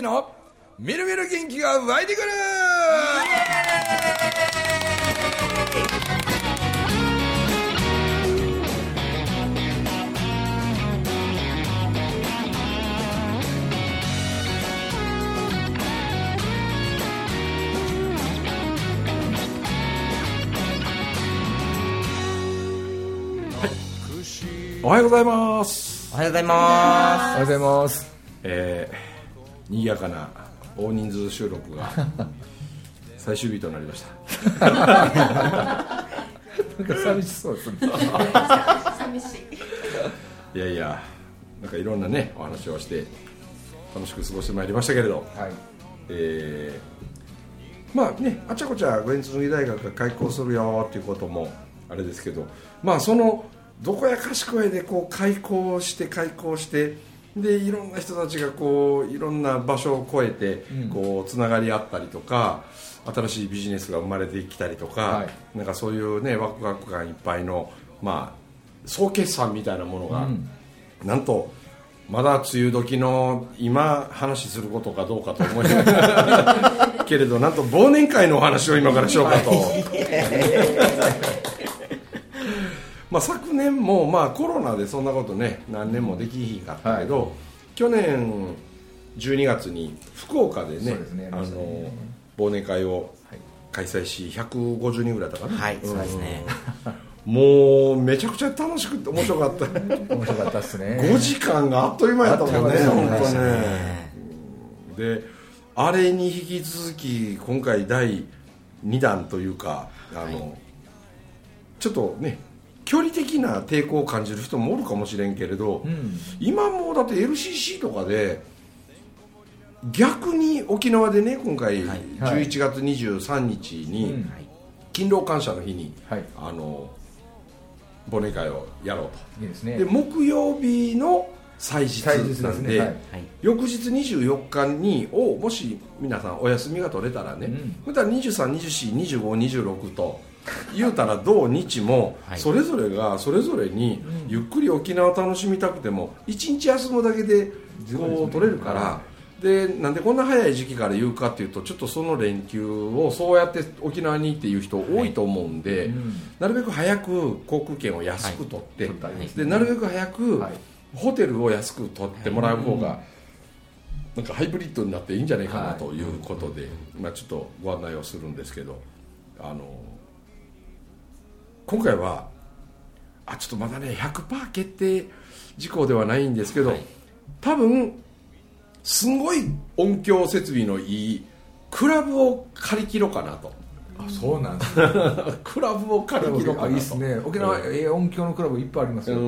樹のみるみる元気が湧いてくる！おはようございます。おはようございまおはようございます。えー、賑やかな大人数収録が 最終日となりました。なんか寂しそうですね。寂しい。いやいやなんかいろんなねお話をして楽しく過ごしてまいりましたけれど、はい。えーまあねあちゃこちゃグエンツ麦大学が開校するよっていうこともあれですけど。まあそのどこやかしこやでこう開校して開校してでいろんな人たちがこういろんな場所を越えてこうつながり合ったりとか新しいビジネスが生まれてきたりとか、はなんかそういうねワクワク感いっぱいのまあ総決算みたいなものが、なんとまだ梅雨時の今話することかどうかと思いながらけれどなんと忘年会のお話を今からしようかと。まあ昨年もまあコロナでそんなことね何年もできひんかったけど、去年12月に福岡でねあの忘年会を開催し150人ぐらいだったかな？はい、そうですね。もうめちゃくちゃ楽しくて面白かった。面白かったっすね。5時間があっという間やったもんね本当ね。であれに引き続き今回第2弾というかあの、ちょっとね距離的な抵抗を感じる人もおるかもしれんけれど、今もうだって LCC とかで逆に沖縄でね今回はい。11月23日にうん。勤労感謝の日に、はい。あの忘年会をやろうと。いいですね。で木曜日の祭日なんでね。はいはい。翌日24日にをもし皆さんお休みが取れたらね、うん。また23242526と言うたら土日もはい。それぞれがそれぞれにゆっくり沖縄を楽しみたくても1日休むだけでこう取れるから。でなんでこんな早い時期から言うかっていうとちょっとその連休をそうやって沖縄にっていう人多いと思うんで、うん。なるべく早く航空券を安く取って、でなるべく早くはい。ホテルを安く取ってもらう方が、なんかハイブリッドになっていいんじゃないかなはいということで、まあ、ちょっとご案内をするんですけどあの今回はあちょっとまだね100%決定事項ではないんですけど、はい。多分すごい音響設備のいいクラブを借り切ろうかなと。あそうなんです クラブを借り切ろうかないいっすね。沖縄、ええ。音響のクラブいっぱいありますよ。う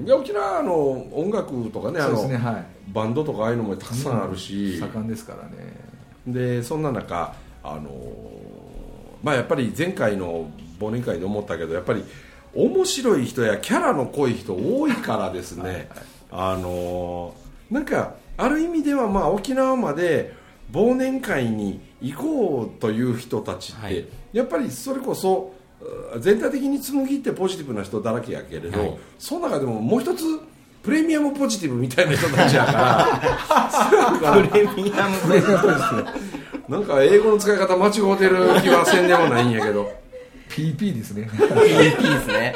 ん。で沖縄の音楽とかねあのねはい。バンドとかああいうのもたくさんあるし、盛んですからね。でそんな中あのまあやっぱり前回の忘年会で思ったけどやっぱり面白い人やキャラの濃い人多いからですね。あのなんかある意味ではまあ沖縄まで忘年会に行こうという人たちって、はい。やっぱりそれこそう全体的に紡ぎってポジティブな人だらけやけれど、はい。そその中でももう一つプレミアムポジティブみたいな人たちやから。プレミアムこれがやっぱりですねなんか英語の使い方間違うてる気はせんでもないんやけど PP ですね。PP ですね。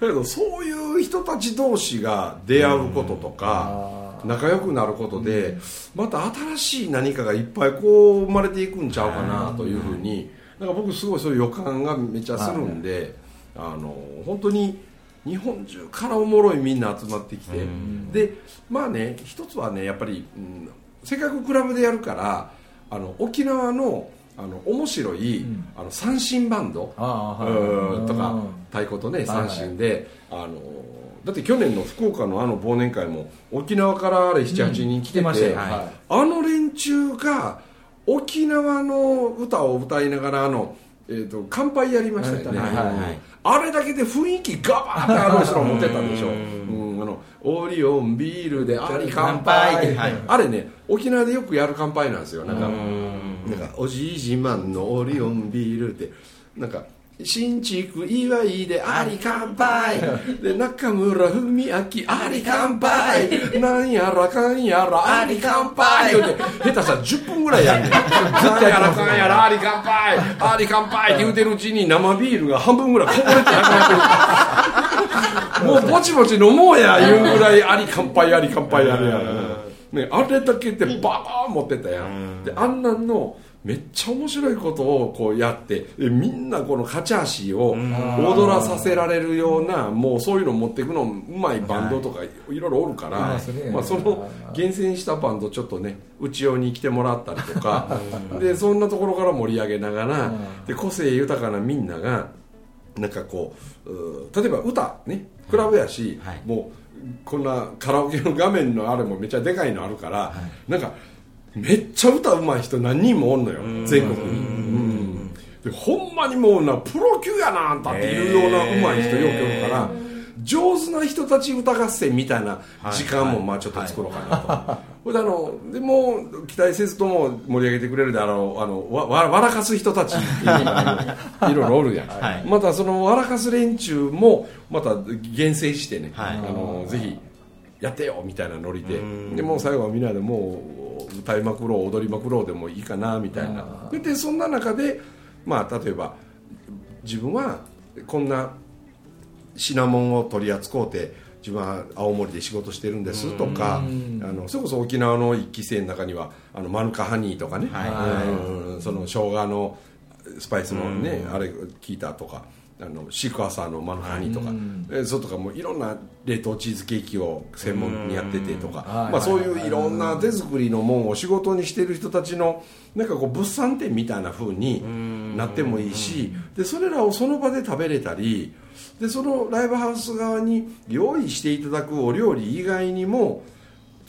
だけどそういう人たち同士が出会うこととか仲良くなることでまた新しい何かがいっぱいこう生まれていくんちゃうかなというふうになんか僕すごいそういう予感がめっちゃするんであの本当に日本中からおもろいみんな集まってきてでまあね一つはねやっぱり、うんせっかくクラブでやるからあの沖縄のあの面白い、あの三振バンドとかうん。太鼓とね三振で、あのだって去年の福岡のあの忘年会も沖縄からあれ78人来てましたよ。はい。はあの連中が沖縄の歌を歌いながらあの、えー、と乾杯やりましたよね、あれだけで雰囲気ガバーってあの人ら持ってたんでしょ、うん、あのオリオンビールであり乾杯、はい。あれね沖縄でよくやる乾杯なんですよなんかなんかおじい自慢のオリオンビールってなんか新築祝いであり乾杯。で中村文明あり乾杯。なんやらかんやらあり乾杯。言うて下手したら10分ぐらいやんねん。なんやらかんやらあり乾杯。あり乾杯って言うてるうちに生ビールが半分ぐらいこぼれてなくなって。る もうぼちぼち飲もうや言うぐらいあり乾杯あり乾杯やるやんね、あれだけでバーン持ってたやん、であんなんのめっちゃ面白いことをこうやってでみんなこの勝ち足を踊らさせられるようなもうそういうの持っていくのうまいバンドとかいろいろおるから、いまあ、その厳選したバンドちょっとねうち用に来てもらったりとかでそんなところから盛り上げながらで個性豊かなみんながなんかこう例えば歌ねクラブやし、はい。もうこんなカラオケの画面のあれもめっちゃでかいのあるから、なんかめっちゃ歌うまい人何人もおんのよ全国に。うん。でほんまにもうなプロ級やなあんたっていうようなうまい人よくおるから上手な人たち歌合戦みたいな時間もまあちょっと作ろうかなと、ほいであのでもう期待せずとも盛り上げてくれるであろうあのわわ笑かす人たちっていろいろおるやん、はい。またその笑かす連中もまた厳選してね、はい。あのぜひやってよみたいなノリで。でもう最後はみんなでもう歌いまくろう踊りまくろうでもいいかなみたいな。ででそんな中でまあ例えば自分はこんな品物を取り扱うて自分は青森で仕事してるんですとかあのそれこそ沖縄の一期生の中にはあのマヌカハニーとかね、うんその生姜のスパイスのねあれ聞いたとかあのシークワーサーのマヌカハニーとか、えそうとかもいろんな冷凍チーズケーキを専門にやっててとか、はいまあ、そういういろんな手作りのもんを仕事にしてる人たちのなんかこう物産展みたいな風になってもいいしでそれらをその場で食べれたりでそのライブハウス側に用意していただくお料理以外にも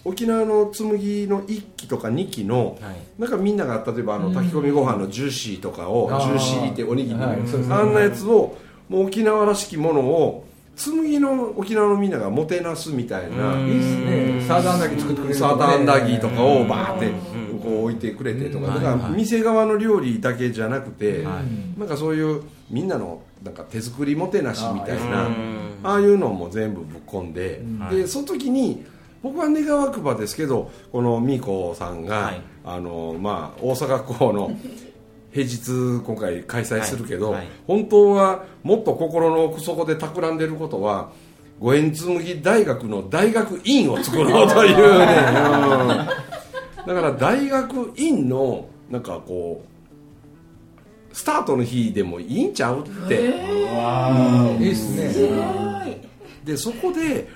沖縄の紬の1期とか2期の、はい。なんかみんなが例えばあの炊き込みご飯のジューシーとかを、あー。ジューシーっておにぎり、はいそうですね。あんなやつをもう沖縄らしきものを紬の沖縄のみんながもてなすみたいな。いいっすね。サーターアンダギー作ってくれるサーターアンダギーとかをうん。バーってこう置いてくれてとかうん。だから店側の料理だけじゃなくてはい。なんかそういうみんなのなんか手作りもてなしみたいなうん。ああいうのも全部ぶっ込んではいでその時に僕は願わくばですけどこのミーコさんがはい。あのまあ大阪港の 平日今回開催するけど、はい。はい本当はもっと心の奥底で企んでることは五円紬大学の大学院を作ろうというね、うん。だから大学院のなんかこうスタートの日でもいいんちゃうって、いいっすね。でそこで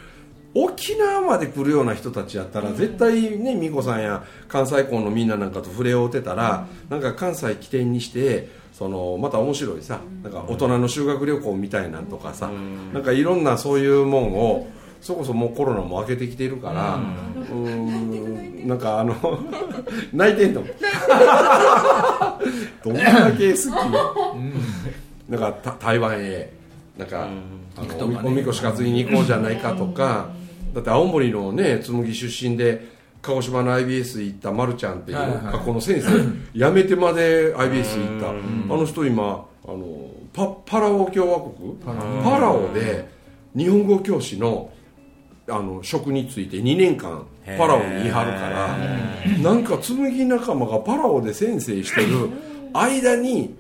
沖縄まで来るような人たちやったら絶対ね美子さんや関西校のみんななんかと触れ合うてたら、なんか関西起点にしてそのまた面白いさなんか大人の修学旅行みたいなんとかさ、なんかいろんなそういうもんをそれこそもうコロナも明けてきてるからうーんなんかあの 泣いてんの。どんだけ好きなんかた台湾へなんか、あのおみおみこし担ぎに行こうじゃないかとか、だって青森のね紬出身で鹿児島の IBS 行ったまるちゃんっていう学校の先生 辞めてまで IBS 行った。あの人今あのパパラオ共和国？パラオで日本語教師のあの職について2年間パラオにいはるからなんか紬仲間がパラオで先生してる間に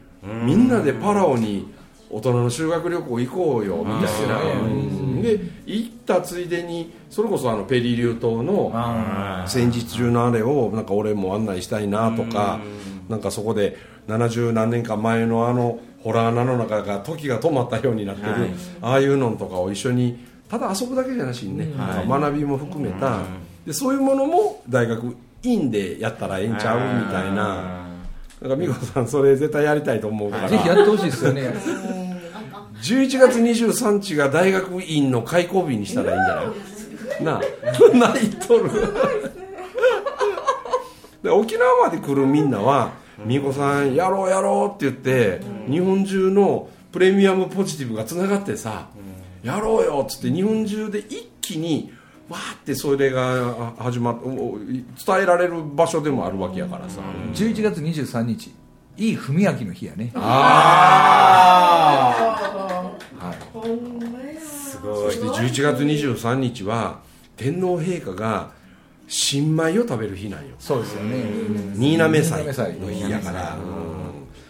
みんなでパラオに大人の修学旅行行こうよみたいな。うん。で行ったついでにそれこそあのペリリュー島の戦時中のあれをなんか俺も案内したいなとかなんかそこで70何年間前のあのホラー穴の中が時が止まったようになってる、はい。ああいうのとかを一緒にただ遊ぶだけじゃなしにね、学びも含めた、でそういうものも大学院でやったらええんちゃうみたいな。だから美子さんそれ絶対やりたいと思うから、ぜひやってほしいですよね11月23日が大学院の開校日にしたらいいんじゃない？なあ。泣いとる。で沖縄まで来るみんなは「美子さんやろうやろう」って言って日本中のプレミアムポジティブがつながってさ「やろうよ」っつって日本中で一気にわーってそれがあ始まっ伝えられる場所でもあるわけやからさ。11月23日。いい文明の日やね。あすごそして11月23日は天皇陛下が新米を食べる日なんよ。そうですよね。新滑祭新滑祭の日やから、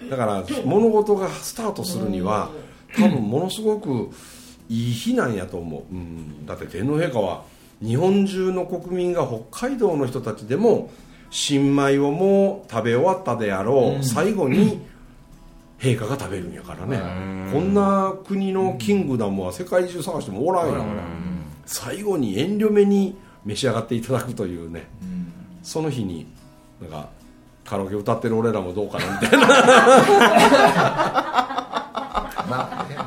うん。だから物事がスタートするには多分ものすごくいい日なんやと思う、うん、だって天皇陛下は日本中の国民が北海道の人たちでも新米をもう食べ終わったであろう、最後に陛下が食べるんやからね、こんな国のキングダムは世界中探してもおらんやから、最後に遠慮目に召し上がっていただくというね、その日になんかカラオケ歌ってる俺らもどうかなみたいな。まあね。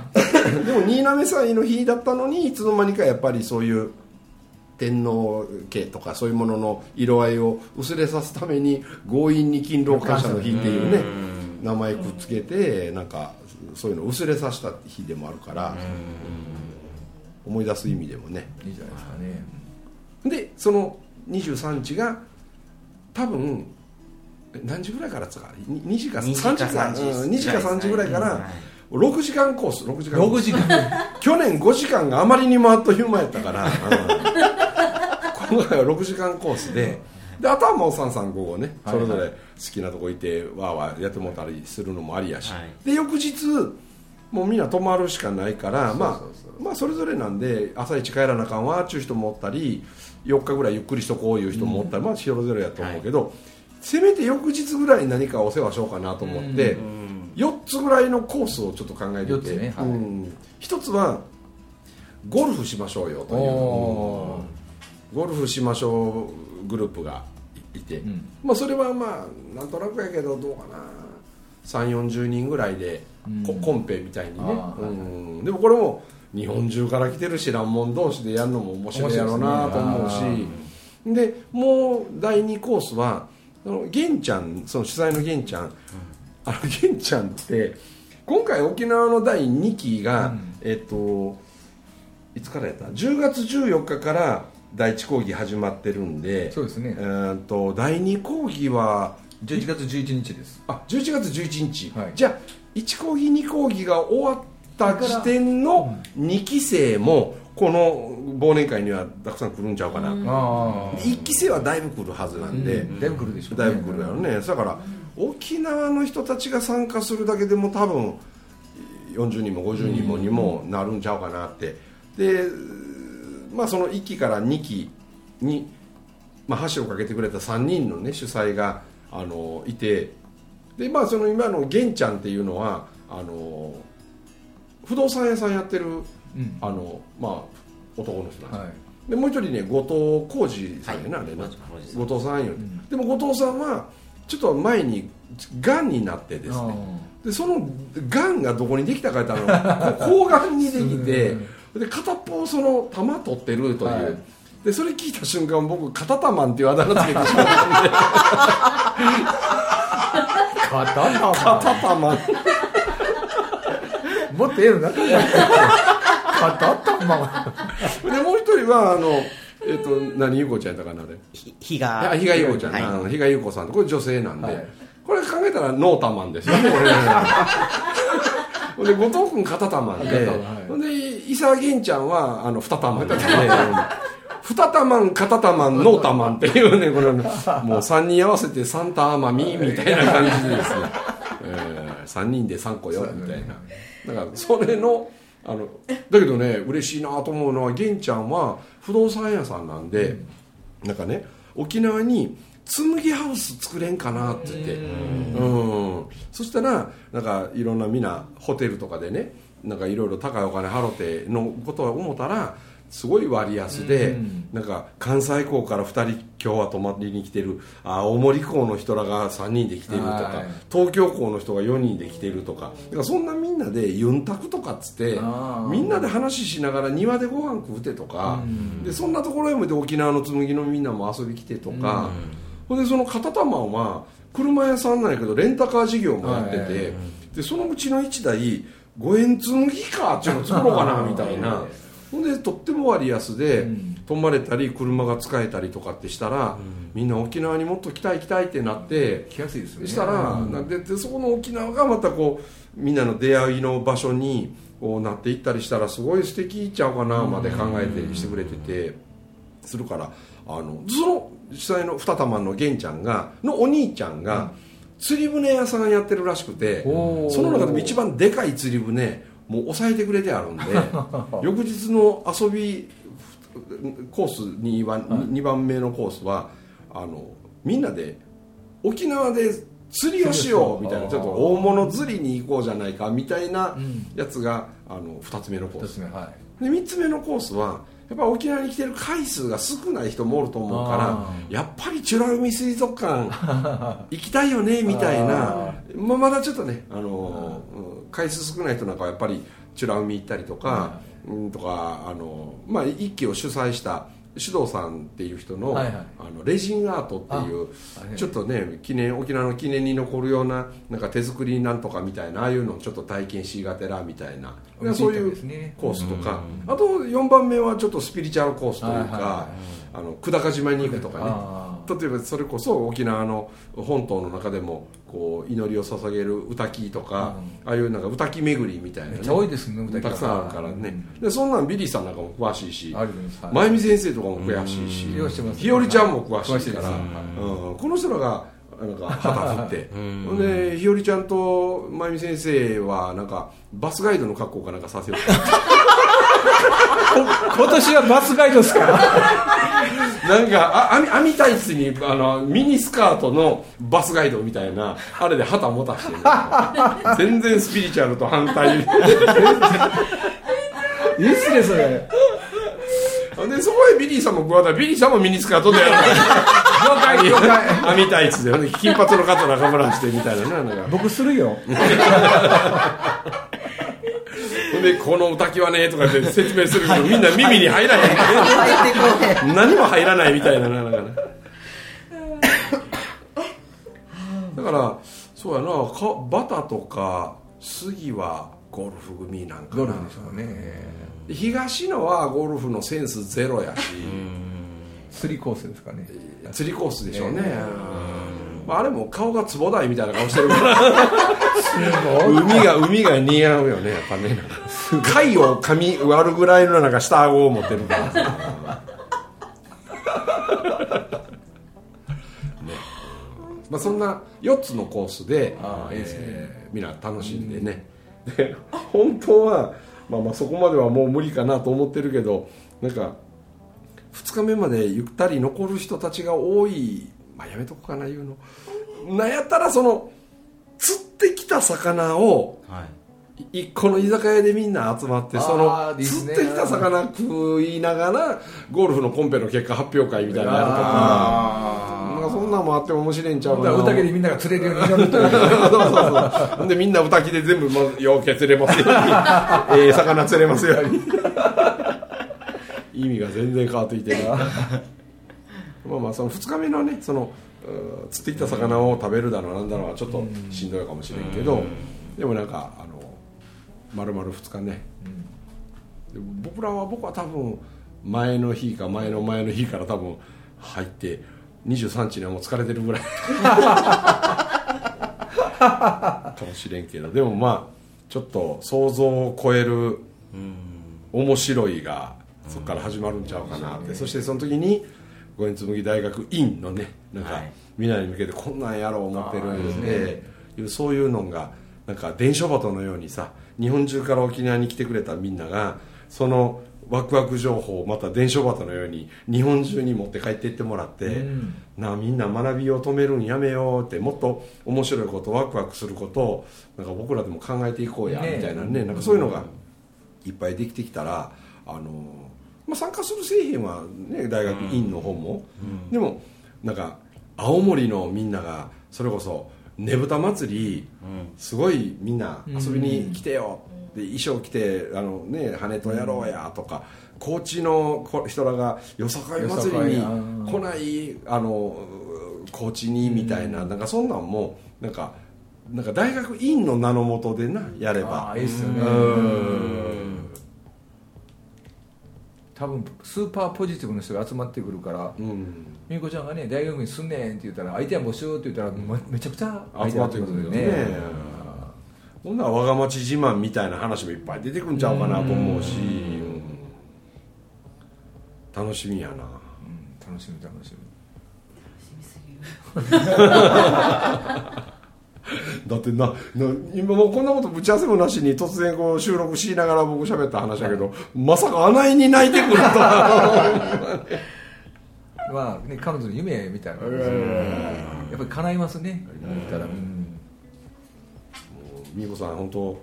でも新滑祭の日だったのにいつの間にかやっぱりそういう天皇家とかそういうものの色合いを薄れさすために強引に勤労感謝の日っていうね名前くっつけてなんかそういうのを薄れさせた日でもあるからうん思い出す意味でもね。いいじゃないですかね。でその23日が多分え何時ぐらいからですかに2時か2 3時か3時うん2時か3時ぐらいかはいら6時間コース6時間コー6ス時間。去年5時間があまりにもあっという間やったから、うん。今回は6時間コースでであとはもう335をねはいはい。それぞれ好きなとこ行ってわーわーやってもたりするのもありやし、はい。で翌日もうみんな泊まるしかないからまあまあそれぞれなんで朝一帰らなあかんわっちゅう人もおったり4日ぐらいゆっくりしとこういう人もおったり、まあそれぞれやと思うけど、せめて翌日ぐらいに何かお世話しようかなと思って、4つぐらいのコースをちょっと考えてて、ねはい。うん。1つはゴルフしましょうよという。ゴルフしましょうグループがいて、ん。まあ、それはまあなんとなくやけどどうかな。3 4 0人ぐらいで、こコンペみたいにね、うん。でもこれも日本中から来てる知らんもん同士でやるのも面白いやろうなと思うし、でもう第2コースは玄ちゃんその主催の玄ちゃん、あの玄ちゃんって今回沖縄の第2期が、えっといつからやった？10月14日から第1講義始まってるんでそうですね。えーっと第2講義は11月11日です。あ11月11日、はい。じゃあ1講義2講義が終わった時点の2期生もこの忘年会にはたくさん来るんちゃうかな、ああ1期生はだいぶ来るはずなんで、だいぶ来るでしょうね。だいぶ来るやろね。だから沖縄の人たちが参加するだけでも多分40人も50人もにもなるんちゃうかなって。でまあその1期から2期に、まあ、箸をかけてくれた3人のね主催があのいてでまあその今の玄ちゃんっていうのはあの不動産屋さんやってるうん。あのまあ男の人なんです。はい。でもう一人ね後藤浩二さんやな、はい。あれな。後藤さん。よ、ん。でも後藤さんはちょっと前にがんになってですね。でそのがんがどこにできたか言ったらこう抗がんにできてで片っぽその玉取ってるという、はい。でそれ聞いた瞬間僕片玉っていうあだ名つけてしまっ肩たんで。玉片玉もっとええのなかった肩玉でもう一人はあのえっ、と何優子ちゃんやったかなあれ。ひ日があ比嘉優子ちゃん、比嘉優子さん。とこれ女性なんで、はい。これ考えたらノータマンですよねこれ。ね ほんで後藤君片玉で、片玉はい。ほんで伊沢源ちゃんはあの二玉なん二玉ん片玉んノータマンっていうねこれもう3人合わせてサンタアマミみたいな感じですよ、えー、3人で3個よみたいなだからそれのあのだけどね嬉しいなと思うのは源ちゃんは不動産屋さんなんで、なんかね沖縄に紬ハウス作れんかなって言ってうんそしたらなんかいろんなみんなホテルとかでねなんかいろいろ高いお金払ってのことを思ったらすごい割安で、なんか関西港から2人今日は泊まりに来てるあ青森港の人らが3人で来てるとか、はい。東京港の人が4人で来てるとかだからそんなみんなでユンタクとかっつってみんなで話しながら庭でご飯食うてとか、でそんなところへもで沖縄の紬のみんなも遊び来てとか、ほんでその片玉は車屋さんなんやけどレンタカー事業もやってて、でそのうちの1台五円紬かっていうの作ろうかなみたいな。ほんでとっても割安で、うん。泊まれたり車が使えたりとかってしたら、みんな沖縄にもっと来たい来たいってなって、来やすいですよね。したら、うん。なんででそこの沖縄がまたこうみんなの出会いの場所にこうなっていったりしたらすごい素敵ちゃうかなまで考えてしてくれててするからあのその実際の二玉の玄ちゃんがのお兄ちゃんが釣り船屋さんやってるらしくてその中でも一番でかい釣り船もう抑えてくれてあるんで 翌日の遊びコースには 2, 番目のコースはあのみんなで沖縄で釣りをしようみたいなちょっと大物釣りに行こうじゃないかみたいなやつがあの2つ目のコース。はい。で3つ目のコースはやっぱ沖縄に来てる回数が少ない人もおると思うからあやっぱり美ら海水族館 行きたいよねみたいな。あまあ、まだちょっとね、あのうん回数少ない人なんかはやっぱり美ら海行ったりとか、うん、とかあの、まあ、一期を主催した首藤さんっていう人の,、はいはい。あのレジンアートっていうちょっとね記念沖縄の記念に残るようななんか手作りなんとかみたいなああいうのをちょっと体験しがてらみたいな。そういうコースとか、あと4番目はちょっとスピリチュアルコースというか、あの久高島に行くとかね。あ例えばそれこそ沖縄の本島の中でもこう祈りを捧げる歌木とか、ああいうなんか歌木巡りみたいな、ね、めっちゃ多いですね歌木たくさんあるからね、でそんなんビリーさんなんかも詳しいしはい真由美先生とかも詳しいしうん。日和ちゃんも詳しいから、うん。この人らがなんか旗振って。ほんで日和ちゃんと真由美先生はなんかバスガイドの格好かなんかさせよう 今年はバスガイドですか なんかあ網網タイツにあのミニスカートのバスガイドみたいなあれで旗持たしてる 全然スピリチュアルと反対。いいっすねそれ。でそこへビリーさんも加わったらビリーさんもミニスカートでやる。了解了解網タイツで金髪の肩中村してみたいなねなんか。僕するよでこの歌きはねとかって説明するけどみんな耳に入らへん。何も入らないみたいなな。だからそうやなかバタとか杉はゴルフ組なんかな。ゴルフでしょうね。東野はゴルフのセンスゼロやし。釣りコースですかね。釣りコースでしょうね、えまあ、あれも顔が壺台みたいな顔してるから。海が海が似合うよねやっぱね。貝を噛み割るぐらいのなんか下顎を持ってるから。さ ね。まあ、そんな4つのコースでああいいですね。えーみんな楽しんでね、で本当は、まあ、まあそこまではもう無理かなと思ってるけどなんか2日目までゆったり残る人たちが多い、まあ、やめとこうかな言うの。なんやったらその釣ってきた魚をはい。一個の居酒屋でみんな集まってその釣ってきた魚食いながらゴルフのコンペの結果発表会みたいなのやるとか。あなんかそんなんもあっても面白いんちゃうかだな宴でみんなが釣れるように祈るというそうそうそう。でみんな歌きで全部もうようけ釣れますように ええ魚釣れますように。意味が全然変わってきてるまあまあその2日目のねそのうん釣ってきた魚を食べるだろうなんだろうはちょっとしんどいかもしれんけどでもなんかあの丸々2日ね、で僕らは僕は多分前の日か前の前の日から多分入って23日にはもう疲れてるぐらい。かもしれんけどでもまあちょっと想像を超える面白いがそこから始まるんちゃうかなって、そしてその時に五円紬大学院のねなんか、はい。みんなに向けてこんなんやろう思ってるんでいうそういうのがなんか伝書鳩のようにさ日本中から沖縄に来てくれたみんながそのワクワク情報をまた伝書鳩のように日本中に持って帰っていってもらって、うん。なあみんな学びを止めるんやめようってもっと面白いことワクワクすることをなんか僕らでも考えていこうやみねたいなねなんかそういうのがいっぱいできてきたらあの、まあ、参加する製品は、ね、大学院の方も、でもなんか青森のみんながそれこそねぶた祭りすごいみんな遊びに来てよ、で衣装着てあの、ね、羽とやろうやとか、高知のこ人らがよさかい祭りに来ないあの高知にみたいな,、なんかそんなんもなんかなんか大学院の名のもとでなやれば。ああいいっすよね。うん多分スーパーポジティブな人が集まってくるからうん。美子ちゃんがね大学にすんねんって言ったら相手は募集って言ったらめめちゃくちゃ集まってくるよね。ほんなら我が町自慢みたいな話もいっぱい出てくんちゃうかなと思うし、うん。楽しみやな。うん。楽しみ楽しみ だってなな今もうこんなことぶち合わせもなしに突然こう収録しながら僕喋った話だけど、まさかあないに泣いてくるとは まあね彼女の夢みたいなもんですよやっぱり叶いますね。言ったらうん。美子さん本当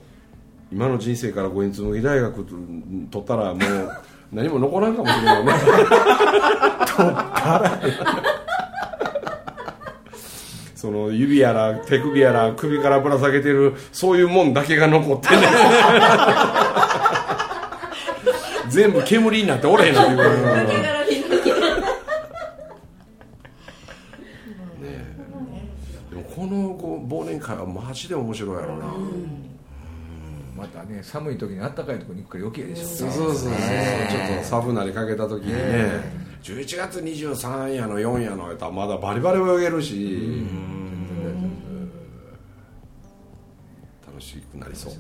今の人生から五円紬大学と取ったらもう何も残らんかもしれないね。その指やら手首やら首からぶら下げてるそういうもんだけが残ってね。全部煙になっておれへんのっていうこのこう忘年会はマジで面白いやろな、またね寒い時に暖かいところに行くから余計でしょ。そうそうそうそう、ちょっとサブなりかけた時にね、11月23やの4やのやったらまだバリバリ泳げるし、楽しくなりそう、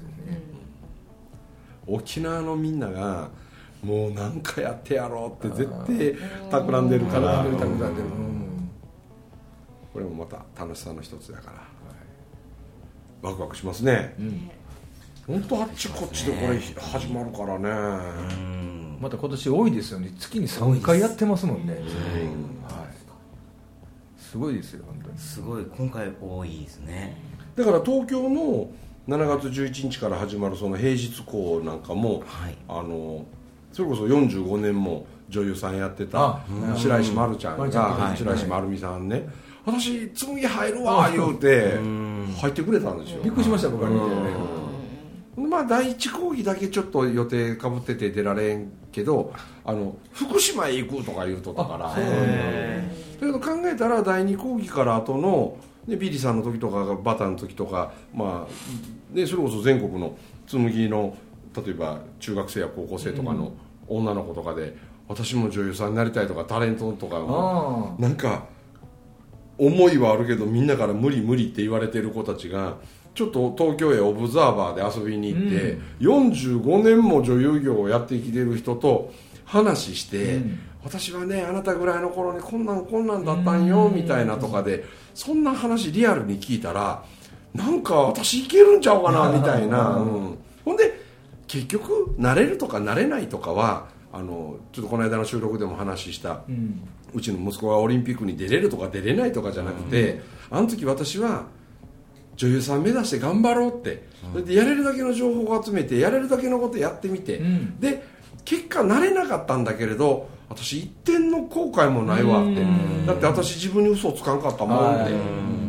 沖縄のみんながもう何かやってやろうって絶対企んでるから、企んでるこれもまた楽しさの一つだから、ワクワクしますね、本当あっちこっちでこれ始まるからね、また今年多いですよね。月に3回やってますもんね。はい。すごいですよ本当に。すごい。今回多いですね。だから東京の7月11日から始まるその平日校なんかも、はい。あのそれこそ45年も女優さんやってたあ白石丸ちゃんがはい。白石丸美さんね。私紬入るわ言うて入ってくれたんですよ。びっくりしました僕は見て。ねまあ第一講義だけちょっと予定かぶってて出られんけどあの福島へ行くとか言うとったから。だ。けど考えたら第二講義から後の、ね、ビリーさんの時とかバターの時とか、まあね、それこそ全国の紬の例えば中学生や高校生とかの女の子とかで、私も女優さんになりたいとかタレントとかもあなんか思いはあるけどみんなから無理無理って言われてる子たちがちょっと東京へオブザーバーで遊びに行って、45年も女優業をやってきてる人と話して、うん私はねあなたぐらいの頃にこんなんこんなんだったんよみたいなとかでそんな話リアルに聞いたらなんか私いけるんちゃうかなみたいな、うん。ほんで結局慣れるとか慣れないとかはあのちょっとこの間の収録でも話した、うん。うちの息子がオリンピックに出れるとか出れないとかじゃなくて、あの時私は女優さん目指して頑張ろうって、それでやれるだけの情報を集めてやれるだけのことやってみて、うん。で結果なれなかったんだけれど私一点の後悔もないわ。ってうん。だって私自分に嘘をつかんかったもんってはい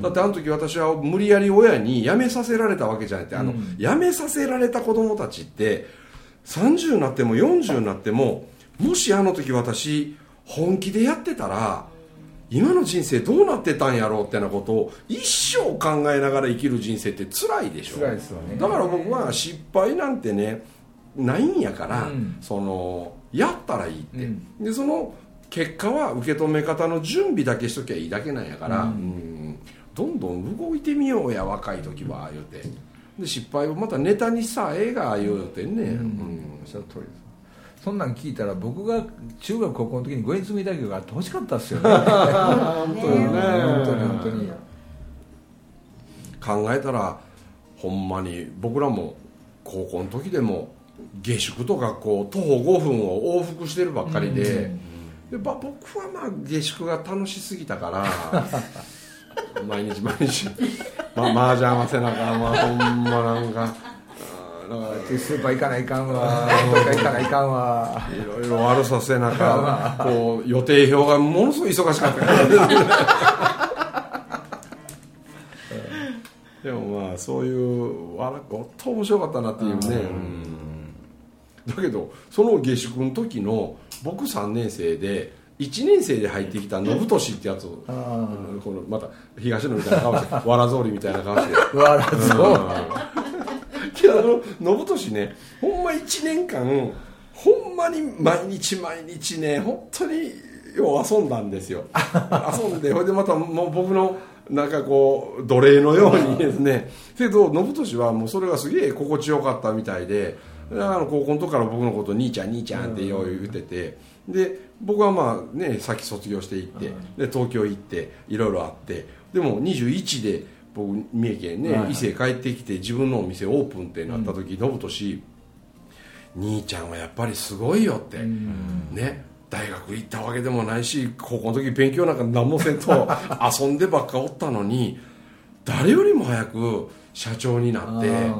だってあの時私は無理やり親に辞めさせられたわけじゃなくて。あの、うん。辞めさせられた子供たちって30になっても40になってももしあの時私本気でやってたら今の人生どうなってたんやろうってなことを一生考えながら生きる人生って辛いでしょ。辛いですよね。だから僕は失敗なんてねないんやから、うん。そのやったらいいって、うん。でその結果は受け止め方の準備だけしときゃいいだけなんやから、うん。うん。どんどん動いてみようや若い時は言うて。で失敗をまたネタにさええが言うてね、うん。おっしゃる通りです。そんなん聞いたら僕が中学高校の時に五円積み大学があってほしかったですよね。本当に。ね本当に本当に。考えたらほんまに僕らも高校の時でも下宿と学校徒歩5分を往復してるばっかりで,、でば僕はまあ下宿が楽しすぎたから 毎日毎日、まあ、麻雀合わせながら、まあ、ほんまなんかからスーパー行かないかんわ。どっか行かないかんわ。いろいろ悪させなかこう予定表がものすごい忙しかったからでもまあそういうわら本当面白かったなっていうね、だけどその下宿の時の僕3年生で1年生で入ってきた信俊ってやつをあこのまた東野みたいな顔して わらぞりみたいな顔して。あわらそうけどあの信俊ねほんま1年間ほんまに毎日毎日ね本当によう遊んだんですよ。遊んでほいでまたもう僕のなんかこう奴隷のようにですね。けど信俊はもうそれがすげえ心地よかったみたいであの高校の時から僕のこと兄ちゃん兄ちゃんってよう言っててで僕はまあねさっき卒業していってで東京行っていろいろあってでも21で僕三重県ね、伊勢帰ってきて自分のお店オープンってなった時信俊兄ちゃんはやっぱりすごいよって、ね大学行ったわけでもないし高校の時勉強なんか何もせんと 遊んでばっかおったのに誰よりも早く社長になって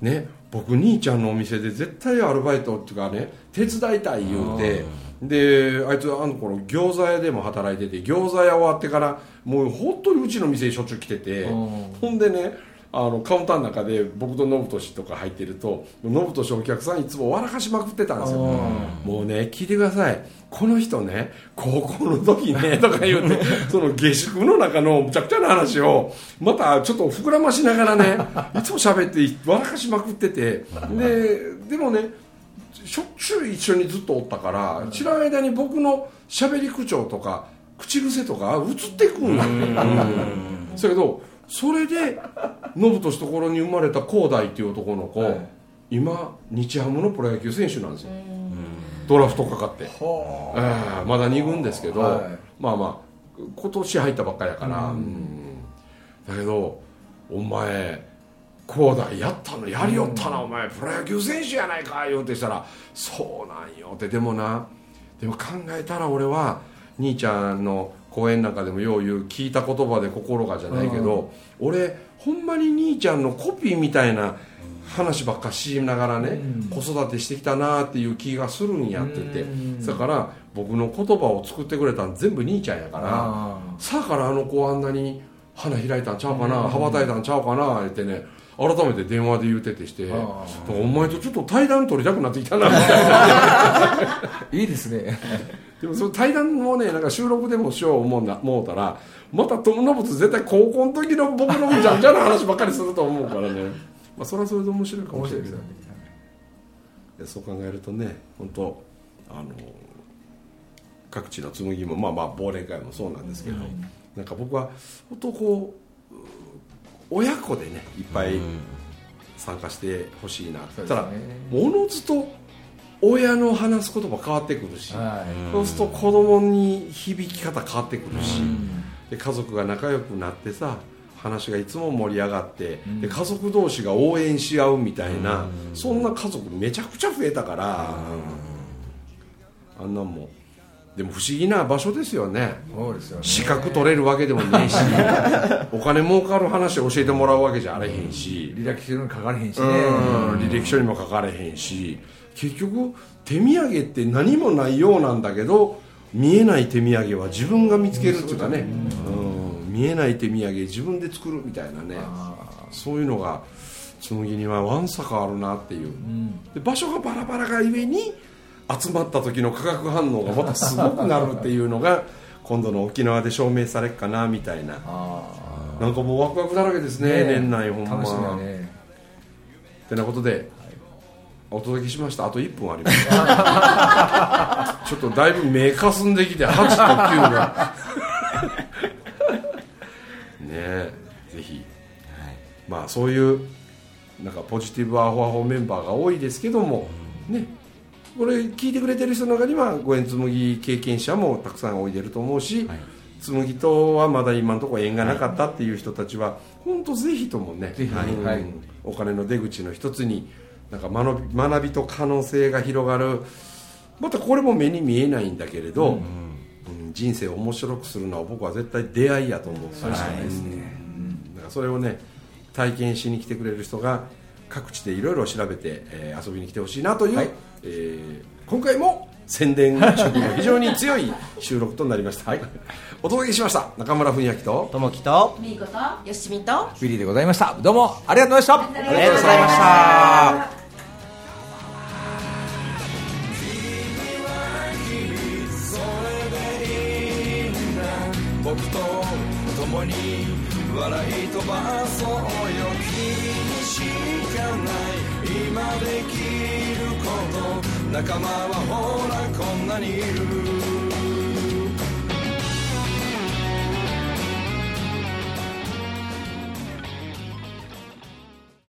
ね僕兄ちゃんのお店で絶対アルバイトっていうかね手伝いたい言うてであいつあの頃餃子屋でも働いてて餃子屋終わってからもう本当にうちの店にしょっちゅう来ててほんでねあのカウンターの中で僕と信俊とか入ってると信俊お客さんいつも笑かしまくってたんですよ。もうね聞いてください。この人ね高校の時ね とか言うてその下宿の中のむちゃくちゃな話をまたちょっと膨らましながらね いつも喋って笑かしまくっててででもねしょっちゅう一緒にずっとおったから知らん間に僕の喋り口調とか口癖とか移っていくんだうん。そやけどそれで信俊ところに生まれた広大っていう男の子、今日ハムのプロ野球選手なんですよ。ドラフトかかって、ええまだ2軍ですけど、はい。まあまあ今年入ったばっかりやから、うん。だけどお前広大やったの？やりよったな、お前プロ野球選手やないか言うてしたらそうなんよって。でもなでも考えたら俺は兄ちゃんの講演なんかでもよう言う聞いた言葉で心がじゃないけど、俺ほんまに兄ちゃんのコピーみたいな話ばっかしながらね、子育てしてきたなっていう気がするんやって。言って、だから僕の言葉を作ってくれたん全部兄ちゃんやからあさあからあの子あんなに花開いたんちゃうかな、羽ばたいたんちゃうかな言ってね改めて電話で言うててしてあお前とちょっと対談取りたくなってきたなみたいな。いいですねでもその対談もねなんか収録でもしよう思うな思うたらまた友信絶対高校の時の僕のじゃんじゃな話ばっかりすると思うからね。まあそれはそれで面白いかもしれない。けどでそう考えるとね本当あの各地の紬もまあまあ忘年会もそうなんですけど、なんか僕は本当こうう親子でねいっぱい参加してほしいな、そうですね。ただおのずと親の話す言葉変わってくるし、はい。そうすると子供に響き方変わってくるし、で家族が仲良くなってさ話がいつも盛り上がって、で家族同士が応援し合うみたいな、そんな家族めちゃくちゃ増えたから、あんなんもでも不思議な場所ですよね。そうですよね。資格取れるわけでもねえし お金儲かる話を教えてもらうわけじゃあれへんし、履歴書に書かれへんしね。うん。履歴書にも書かれへんし結局手土産って何もないようなんだけど見えない手土産は自分が見つけるっていうかね、うん。見えない手土産自分で作るみたいなね。そういうのが紬にはわんさかあるなっていう、で場所がバラバラがゆえに集まった時の化学反応がまたすごくなるっていうのが今度の沖縄で証明されっかなみたいな。あなんかもうワクワクだらけですあね年内ほんま。楽しみだね。てなことで、お届けしました。あと1分あります。ちょっとだいぶ目かすんできて8と9が。ねえぜひ、まあそういうなんかポジティブアホアホメンバーが多いですけども、ね。これ聞いてくれてる人の中には五円紬経験者もたくさんおいでると思うし、紬とはまだ今のところ縁がなかったっていう人たちは本当ぜひともね、はい。お金の出口の一つになんか学び学びと可能性が広がる。またこれも目に見えないんだけれど、うん人生を面白くするのは僕は絶対出会いやと思うから、そうですね。うん。だからそれをね体験しに来てくれる人が各地でいろいろ調べて、えー遊びに来てほしいなという、はい。えー今回も宣伝色の非常に強い収録となりました、お届けしました。中村文明と。ともきと。みーこと。よしみと。ウィリーでございました。どうもありがとうございました。ありありがとうございました。僕と共に笑い飛ばそうよ。君にしかない。今できること仲間はほらこんなにいる